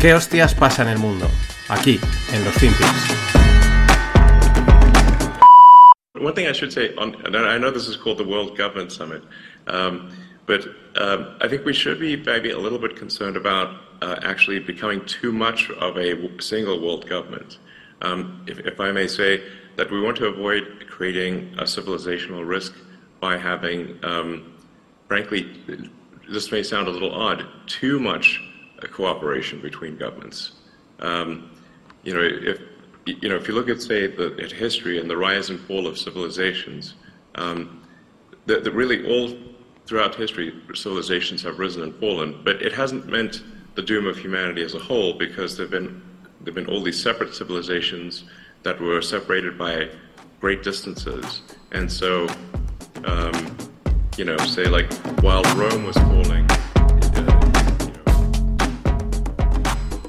¿Qué hostias pasa en el mundo? Aquí, en los Finpics. One thing I should say, on, I know this is called the World Government Summit, um, but um, I think we should be maybe a little bit concerned about uh, actually becoming too much of a single world government. Um, if, if I may say that we want to avoid creating a civilizational risk by having, um, frankly, this may sound a little odd, too much cooperation between governments. Um, you know, if you know, if you look at say the at history and the rise and fall of civilizations, um, that, really all throughout history civilizations have risen and fallen, but it hasn't meant the doom of humanity as a whole because there've been there've been all these separate civilizations that were separated by great distances, and so um, you know, say like while Rome was falling.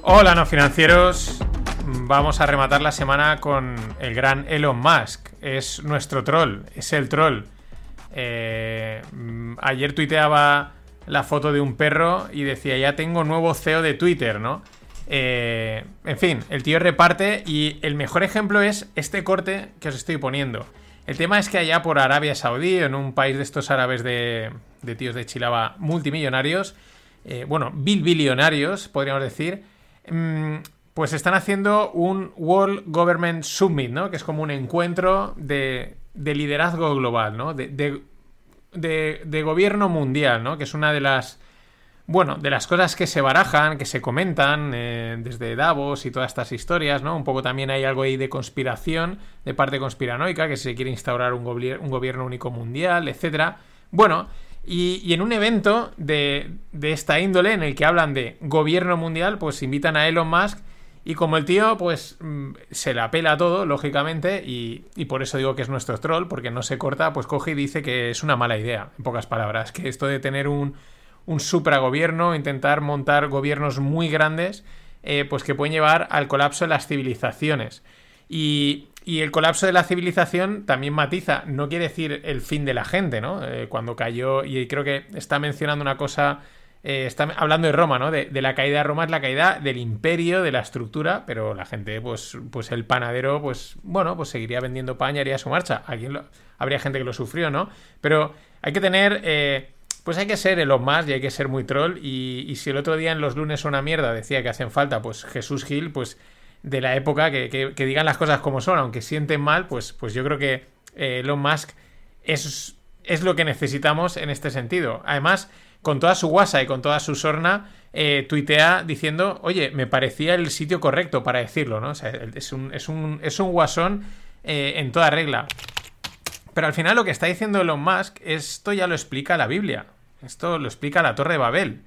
Hola, no financieros. Vamos a rematar la semana con el gran Elon Musk. Es nuestro troll, es el troll. Eh, ayer tuiteaba la foto de un perro y decía, ya tengo nuevo CEO de Twitter, ¿no? Eh, en fin, el tío reparte y el mejor ejemplo es este corte que os estoy poniendo. El tema es que allá por Arabia Saudí, en un país de estos árabes de, tíos de Chilaba multimillonarios, eh, bueno, bilbillonarios, podríamos decir, pues están haciendo un World Government Summit, ¿no? Que es como un encuentro de, liderazgo global, ¿no? De, de, gobierno mundial, ¿no? Que es una de las bueno, de las cosas que se barajan, que se comentan eh, desde Davos y todas estas historias, ¿no? Un poco también hay algo ahí de conspiración, de parte conspiranoica, que se quiere instaurar un, un gobierno único mundial, etcétera. Bueno, y, en un evento de, de, esta índole, en el que hablan de gobierno mundial, pues invitan a Elon Musk. Y como el tío, pues mm, se la pela todo, lógicamente, y, y, por eso digo que es nuestro troll, porque no se corta, pues coge y dice que es una mala idea, en pocas palabras, que esto de tener un, un supragobierno, intentar montar gobiernos muy grandes, eh, pues que pueden llevar al colapso de las civilizaciones. Y, el colapso de la civilización también matiza, no quiere decir el fin de la gente, ¿no? Eh, cuando cayó, y creo que está mencionando una cosa, eh, está hablando de Roma, ¿no? De, la caída de Roma es la caída del imperio, de la estructura, pero la gente, pues, pues el panadero, pues, bueno, pues seguiría vendiendo pan y haría su marcha. habría gente que lo sufrió, ¿no? Pero hay que tener pues hay que ser el más y hay que ser muy troll. Y, si el otro día en los lunes una mierda decía que hacen falta, pues Jesús Gil, pues de la época, que, digan las cosas como son, aunque sienten mal, pues, pues yo creo que eh, Elon Musk es, es lo que necesitamos en este sentido. Además, con toda su guasa y con toda su sorna, eh, tuitea diciendo, oye, me parecía el sitio correcto para decirlo, ¿no? O sea, es un, es un, es un guasón eh, en toda regla. Pero al final lo que está diciendo Elon Musk, esto ya lo explica la Biblia. Esto lo explica la Torre de Babel.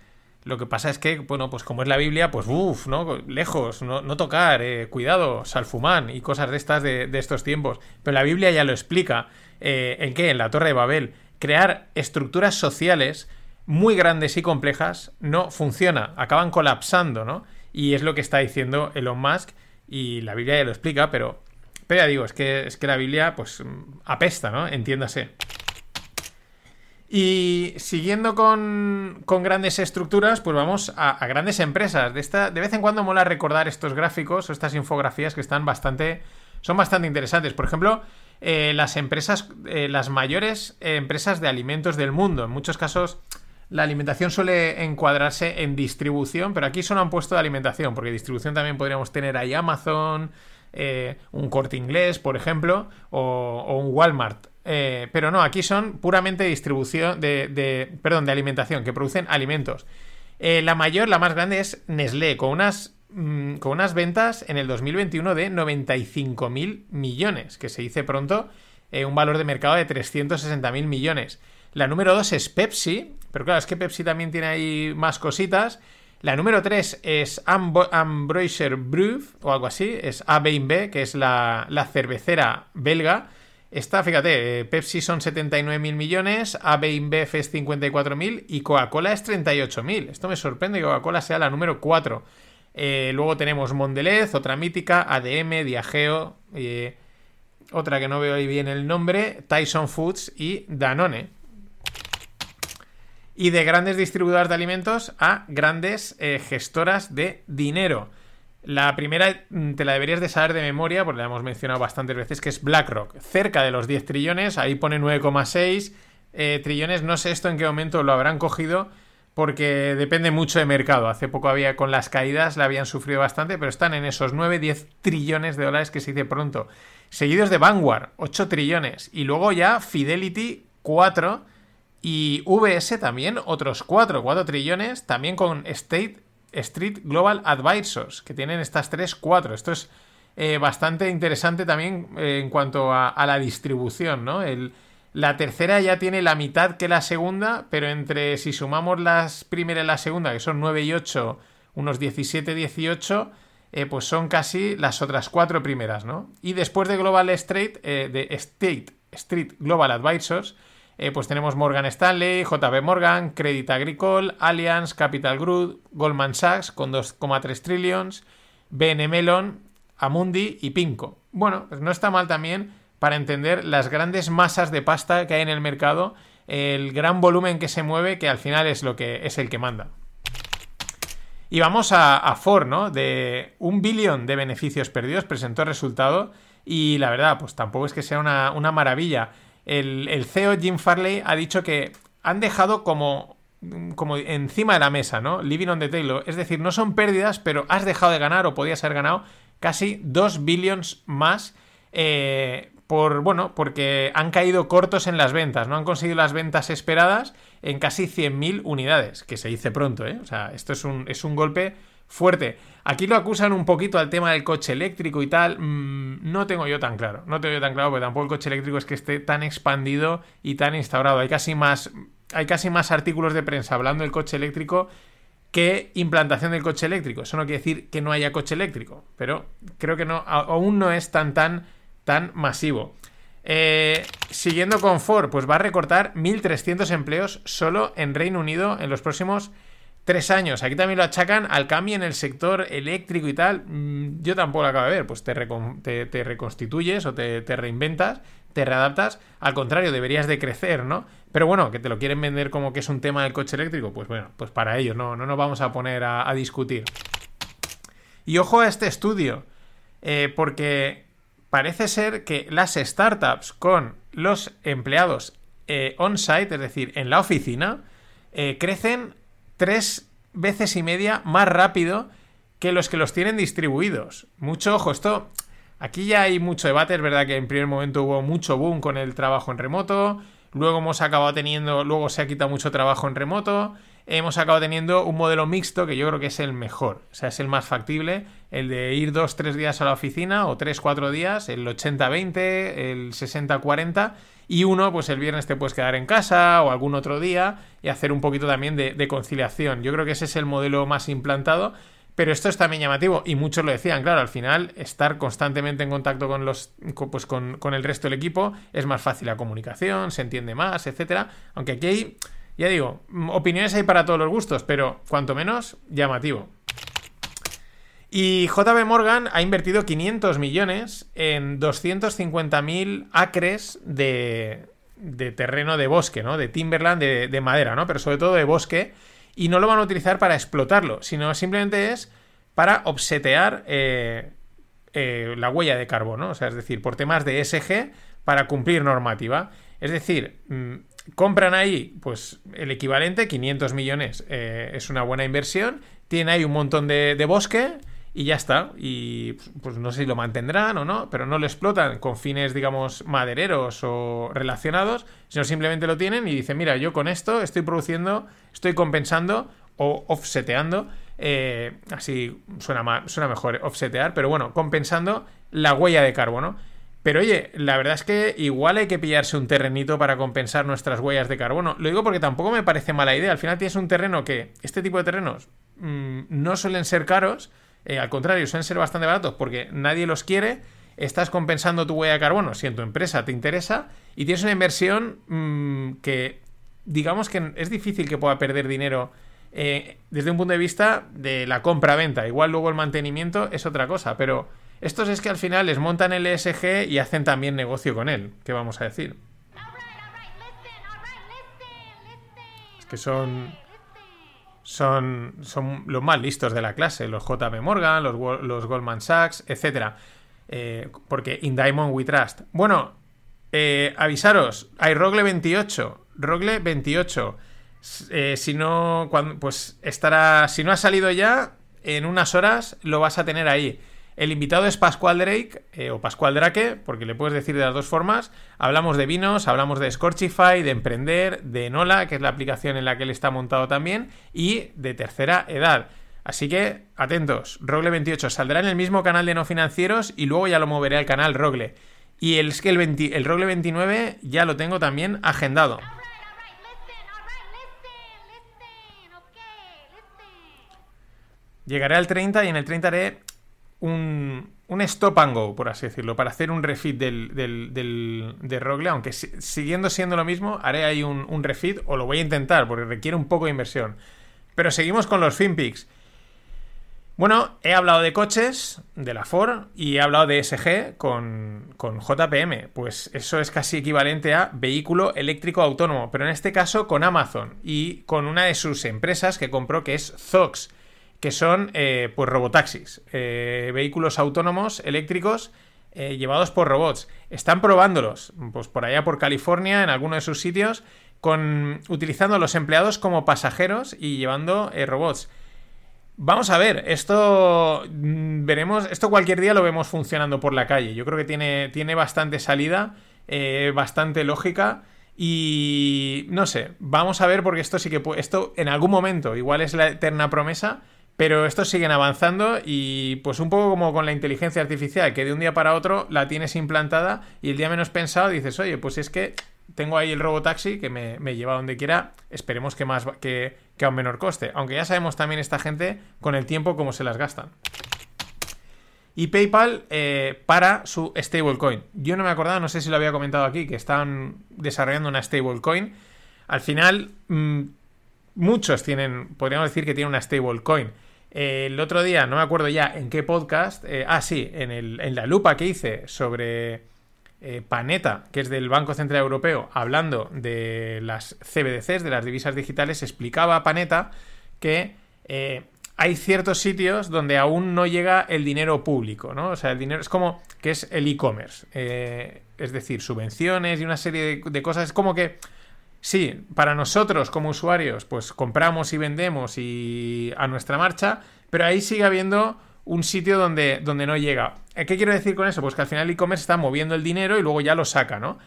Lo que pasa es que, bueno, pues como es la Biblia, pues uff, ¿no? Lejos, no, tocar, eh, cuidado, salfumán y cosas de estas de, estos tiempos. Pero la Biblia ya lo explica. Eh, ¿En qué? En la Torre de Babel. Crear estructuras sociales muy grandes y complejas no funciona, acaban colapsando, ¿no? Y es lo que está diciendo Elon Musk y la Biblia ya lo explica, pero pero ya digo, es que, es que la Biblia, pues, apesta, ¿no? Entiéndase. Y siguiendo con, con grandes estructuras, pues vamos a, grandes empresas. De, esta, de vez en cuando mola recordar estos gráficos o estas infografías que están bastante. son bastante interesantes. Por ejemplo, eh, las empresas, eh, las mayores empresas de alimentos del mundo. En muchos casos, la alimentación suele encuadrarse en distribución, pero aquí solo han puesto de alimentación, porque distribución también podríamos tener ahí Amazon, eh, un corte inglés, por ejemplo, o, un Walmart. Eh, pero no, aquí son puramente distribución de, perdón, de alimentación, que producen alimentos. Eh, la mayor, la más grande es Nestlé, con unas, mm, con unas ventas en el 2021 de 95.000 millones, que se dice pronto, un valor de mercado de 360.000 millones. La número 2 es Pepsi, pero claro, es que Pepsi también tiene ahí más cositas. La número 3 es Ambroiser Brew, o algo así, es AB que es la, cervecera belga. Esta, fíjate, eh, Pepsi son 79.000 millones, AB InBev es 54.000 y Coca-Cola es 38.000. Esto me sorprende que Coca-Cola sea la número 4. Eh, luego tenemos Mondelez, otra mítica, ADM, Diageo, eh, otra que no veo ahí bien el nombre, Tyson Foods y Danone. y de grandes distribuidoras de alimentos a grandes gestoras de dinero. La primera mm, te la deberías de saber de memoria, porque la hemos mencionado bastantes veces, que es BlackRock. Cerca de los 10 trillones, ahí pone 9,6 eh, trillones. No sé esto en qué momento lo habrán cogido, porque depende mucho de mercado. Hace poco había con las caídas, la habían sufrido bastante, pero están en esos 9-10 trillones de dólares que se dice pronto. Seguidos de Vanguard, 8 trillones. Y luego ya Fidelity, 4 y VS también, otros 4, 4 trillones, también con State Street Global Advisors, que tienen estas 3, 4. Esto es eh, bastante interesante también eh, en cuanto a, la distribución, ¿no? La tercera ya tiene la mitad que la segunda, pero entre si sumamos las primera y la segunda, que son 9 y 8, unos 17, 18, eh, pues son casi las otras cuatro primeras, ¿no? Y después de Global Street, de State Street Global Advisors, eh, pues tenemos Morgan Stanley, JB Morgan, Credit Agricole, Allianz, Capital Group, Goldman Sachs con 2,3 trillions, BN Melon, Amundi y Pinco. Bueno, pues no está mal también para entender las grandes masas de pasta que hay en el mercado, el gran volumen que se mueve, que al final es lo que es el que manda. Y vamos a, Ford, ¿no? De un billón de beneficios perdidos presentó resultado y la verdad, pues tampoco es que sea una maravilla el, CEO Jim Farley ha dicho que han dejado como, como encima de la mesa, ¿no? Living on the table. Es decir, no son pérdidas, pero has dejado de ganar o podías haber ganado casi 2 billions más. Eh, por, bueno, porque han caído cortos en las ventas, no han conseguido las ventas esperadas en casi 100.000 unidades, que se dice pronto, ¿eh? O sea, esto es un, es un golpe fuerte. Aquí lo acusan un poquito al tema del coche eléctrico y tal. Mm, no tengo yo tan claro. No tengo yo tan claro porque tampoco el coche eléctrico es que esté tan expandido y tan instaurado. Hay casi más, hay casi más artículos de prensa hablando del coche eléctrico que implantación del coche eléctrico. Eso no quiere decir que no haya coche eléctrico, pero creo que no, aún no es tan, tan, tan masivo. Eh, siguiendo con Ford, pues va a recortar 1.300 empleos solo en Reino Unido en los próximos tres años. Aquí también lo achacan al cambio en el sector eléctrico y tal. Mm, yo tampoco lo acabo de ver. Pues te, reconstituyes o te, reinventas, te readaptas. Al contrario, deberías de crecer, ¿no? Pero bueno, que te lo quieren vender como que es un tema del coche eléctrico. Pues bueno, pues para ello no, no nos vamos a poner a, discutir. Y ojo a este estudio, eh, porque parece ser que las startups con los empleados eh, on-site, es decir, en la oficina, eh, crecen tres veces y media más rápido que los que los tienen distribuidos. Mucho ojo, esto aquí ya hay mucho debate, es verdad que en primer momento hubo mucho boom con el trabajo en remoto, luego hemos acabado teniendo, luego se ha quitado mucho trabajo en remoto, hemos acabado teniendo un modelo mixto que yo creo que es el mejor, o sea, es el más factible, el de ir dos, tres días a la oficina o tres, cuatro días, el 80-20, el 60-40 y uno, pues el viernes te puedes quedar en casa o algún otro día y hacer un poquito también de, conciliación. Yo creo que ese es el modelo más implantado. Pero esto es también llamativo y muchos lo decían, claro, al final estar constantemente en contacto con los pues con, con el resto del equipo es más fácil la comunicación, se entiende más, etcétera. Aunque aquí hay, ya digo, opiniones hay para todos los gustos, pero cuanto menos llamativo. Y JB Morgan ha invertido 500 millones en 250.000 acres de, terreno de bosque, ¿no? De timberland, de, madera, ¿no? Pero sobre todo de bosque. Y no lo van a utilizar para explotarlo, sino simplemente es para obsetear eh, eh, la huella de carbono. O sea, es decir, por temas de ESG para cumplir normativa. Es decir, mm, compran ahí pues el equivalente, 500 millones eh, es una buena inversión. Tiene ahí un montón de, de bosque y ya está. Y pues no sé si lo mantendrán o no, pero no lo explotan con fines, digamos, madereros o relacionados, sino simplemente lo tienen y dicen, mira, yo con esto estoy produciendo, estoy compensando o offseteando, eh, así suena, suena mejor offsetear, pero bueno, compensando la huella de carbono. Pero oye, la verdad es que igual hay que pillarse un terrenito para compensar nuestras huellas de carbono. Lo digo porque tampoco me parece mala idea. Al final tienes un terreno que, este tipo de terrenos, mm, no suelen ser caros, eh, al contrario, suelen ser bastante baratos porque nadie los quiere. Estás compensando tu huella de carbono si en tu empresa te interesa y tienes una inversión mm, que, digamos que es difícil que pueda perder dinero eh, desde un punto de vista de la compra-venta. Igual luego el mantenimiento es otra cosa, pero estos es que al final les montan el ESG y hacen también negocio con él. ¿Qué vamos a decir? que son son, son los más listos de la clase, los JP Morgan, los, los Goldman Sachs, etc. Eh, porque In Diamond We Trust. Bueno, eh, avisaros, hay Rogle 28, Rogle 28. Eh, si no, pues estará, si no ha salido ya, en unas horas lo vas a tener ahí. El invitado es Pascual Drake, eh, o Pascual Drake, porque le puedes decir de las dos formas. Hablamos de vinos, hablamos de Scorchify, de Emprender, de Nola, que es la aplicación en la que él está montado también, y de tercera edad. Así que, atentos, Rogle 28 saldrá en el mismo canal de no financieros y luego ya lo moveré al canal Rogle. Y el, el, el Rogle 29 ya lo tengo también agendado. Llegaré al 30 y en el 30 haré un, un stop and go, por así decirlo, para hacer un refit del, del, de Rogle, aunque siguiendo siendo lo mismo, haré ahí un, un, refit o lo voy a intentar porque requiere un poco de inversión. Pero seguimos con los FinPix. Bueno, he hablado de coches, de la Ford, y he hablado de SG con, con, JPM. Pues eso es casi equivalente a vehículo eléctrico autónomo, pero en este caso con Amazon y con una de sus empresas que compró que es Zox que son eh, pues robotaxis, eh, vehículos autónomos eléctricos eh, llevados por robots. Están probándolos, pues por allá por California, en alguno de sus sitios, con utilizando a los empleados como pasajeros y llevando robots. Vamos a ver, esto mm, veremos, esto cualquier día lo vemos funcionando por la calle. Yo creo que tiene, tiene bastante salida, bastante lógica. Y no sé, vamos a ver porque esto sí que esto en algún momento, igual es la eterna promesa, pero estos siguen avanzando y pues un poco como con la inteligencia artificial, que de un día para otro la tienes implantada y el día menos pensado dices, oye, pues es que tengo ahí el robotaxi que me, me lleva donde quiera, esperemos que, más, que, a un menor coste. Aunque ya sabemos también esta gente con el tiempo cómo se las gastan. Y PayPal eh, para su stablecoin. Yo no me acordaba, no sé si lo había comentado aquí, que están desarrollando una stablecoin. Al final, mm, muchos tienen, podríamos decir que tienen una stablecoin el otro día, no me acuerdo ya en qué podcast, eh, ah, sí, en, el, en, la lupa que hice sobre eh, Paneta, que es del Banco Central Europeo, hablando de las CBDCs, de las divisas digitales, explicaba Paneta que eh, hay ciertos sitios donde aún no llega el dinero público, ¿no? O sea, el dinero es como que es el e-commerce, es decir, subvenciones y una serie de cosas, es como que Sí, para nosotros como usuarios, pues compramos y vendemos y a nuestra marcha, pero ahí sigue habiendo un sitio donde, donde no llega. ¿Qué quiero decir con eso? Pues que al final el e-commerce está moviendo el dinero y luego ya lo saca, ¿no?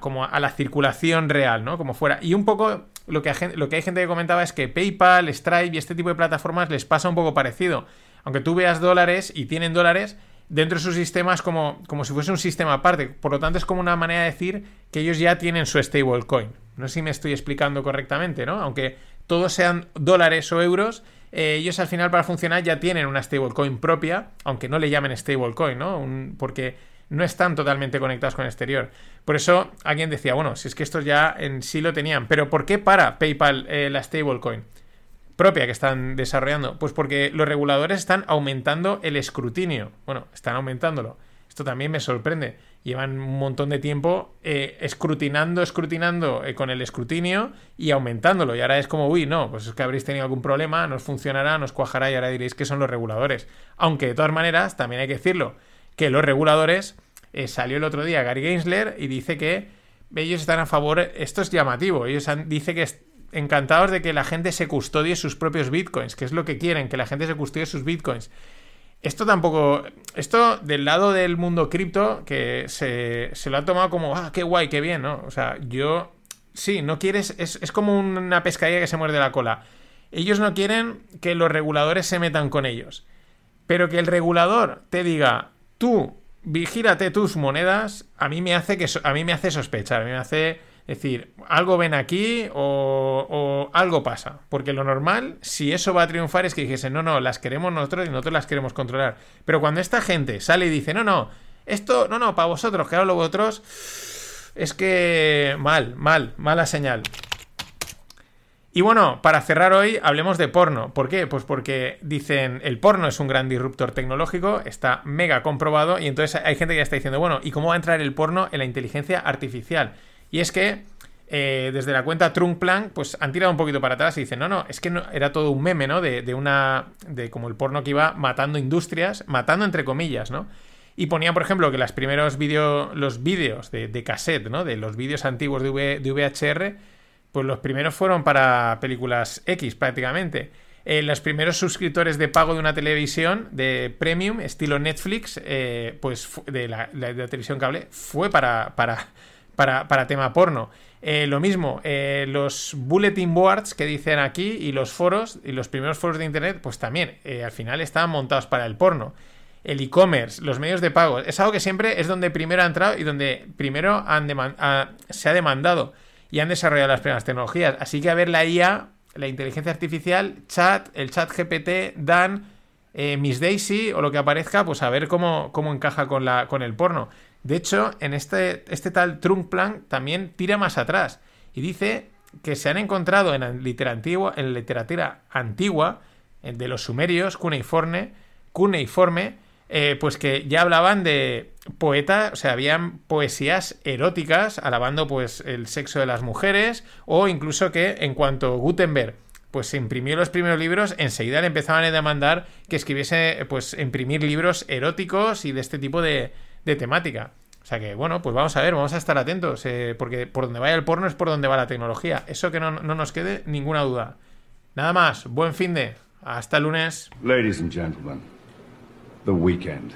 como a la circulación real, ¿no? Como fuera. Y un poco lo que, lo que hay gente que comentaba es que PayPal, Stripe y este tipo de plataformas les pasa un poco parecido. Aunque tú veas dólares y tienen dólares, dentro de su sistema es como, como si fuese un sistema aparte. Por lo tanto, es como una manera de decir que ellos ya tienen su stablecoin. No sé si me estoy explicando correctamente, ¿no? Aunque todos sean dólares o euros, eh, ellos al final para funcionar ya tienen una stablecoin propia, aunque no le llamen stablecoin, ¿no? porque no están totalmente conectados con el exterior. Por eso alguien decía, bueno, si es que estos ya en sí lo tenían, pero ¿por qué para PayPal eh, la stablecoin? propia que están desarrollando? Pues porque los reguladores están aumentando el escrutinio. Bueno, están aumentándolo. Esto también me sorprende. Llevan un montón de tiempo eh, escrutinando, escrutinando eh, con el escrutinio y aumentándolo. Y ahora es como, uy, no, pues es que habréis tenido algún problema, nos funcionará, nos cuajará y ahora diréis que son los reguladores. Aunque de todas maneras, también hay que decirlo, que los reguladores, eh, salió el otro día Gary Gensler y dice que ellos están a favor, esto es llamativo, ellos han, dice que encantados de que la gente se custodie sus propios bitcoins, que es lo que quieren, que la gente se custodie sus bitcoins. Esto tampoco. Esto del lado del mundo cripto, que se, se, lo ha tomado como, ah, qué guay, qué bien, ¿no? O sea, yo. Sí, no quieres. Es, es como una pescadilla que se muerde la cola. Ellos no quieren que los reguladores se metan con ellos. Pero que el regulador te diga, tú, vigílate tus monedas, a mí me hace que a mí me hace sospechar, a mí me hace es decir, algo ven aquí o, algo pasa. Porque lo normal, si eso va a triunfar, es que dijesen, no, no, las queremos nosotros y nosotros las queremos controlar. Pero cuando esta gente sale y dice, no, no, esto, no, no, para vosotros, que ahora lo vosotros, es que mal, mal, mala señal. Y bueno, para cerrar hoy, hablemos de porno. ¿Por qué? Pues porque dicen, el porno es un gran disruptor tecnológico, está mega comprobado, y entonces hay gente que ya está diciendo, bueno, ¿y cómo va a entrar el porno en la inteligencia artificial? Y es que eh, desde la cuenta Trunkplan, pues han tirado un poquito para atrás y dicen, no, no, es que no, era todo un meme, ¿no? De, de, una. de como el porno que iba matando industrias, matando entre comillas, ¿no? Y ponía, por ejemplo, que los primeros vídeos, los vídeos de, de, cassette, ¿no? De los vídeos antiguos de, v, VHR, pues los primeros fueron para películas X prácticamente. Eh, los primeros suscriptores de pago de una televisión de premium, estilo Netflix, eh, pues de la, de la, televisión cable, fue para, para, para, para tema porno. Eh, lo mismo, eh, los bulletin boards que dicen aquí y los foros y los primeros foros de internet, pues también eh, al final estaban montados para el porno. El e-commerce, los medios de pago, es algo que siempre es donde primero ha entrado y donde primero han ha, se ha demandado y han desarrollado las primeras tecnologías. Así que a ver la IA, la inteligencia artificial, chat, el chat GPT, Dan, Miss Daisy o lo que aparezca, pues a ver cómo, cómo encaja con, la, con el porno. De hecho, en este, este tal Trunkplan también tira más atrás y dice que se han encontrado en la literatura antigua, en la literatura antigua de los sumerios, cuneiforme, cuneiforme eh, pues que ya hablaban de poetas, o sea, habían poesías eróticas alabando pues el sexo de las mujeres o incluso que en cuanto Gutenberg pues se imprimió los primeros libros, enseguida le empezaban a demandar que escribiese, pues imprimir libros eróticos y de este tipo de, de temática. O sea que, bueno, pues vamos a ver, vamos a estar atentos, eh, porque por donde vaya el porno es por donde va la tecnología. Eso que no, no nos quede ninguna duda. Nada más, buen fin de. Hasta el lunes. Ladies and gentlemen, the weekend.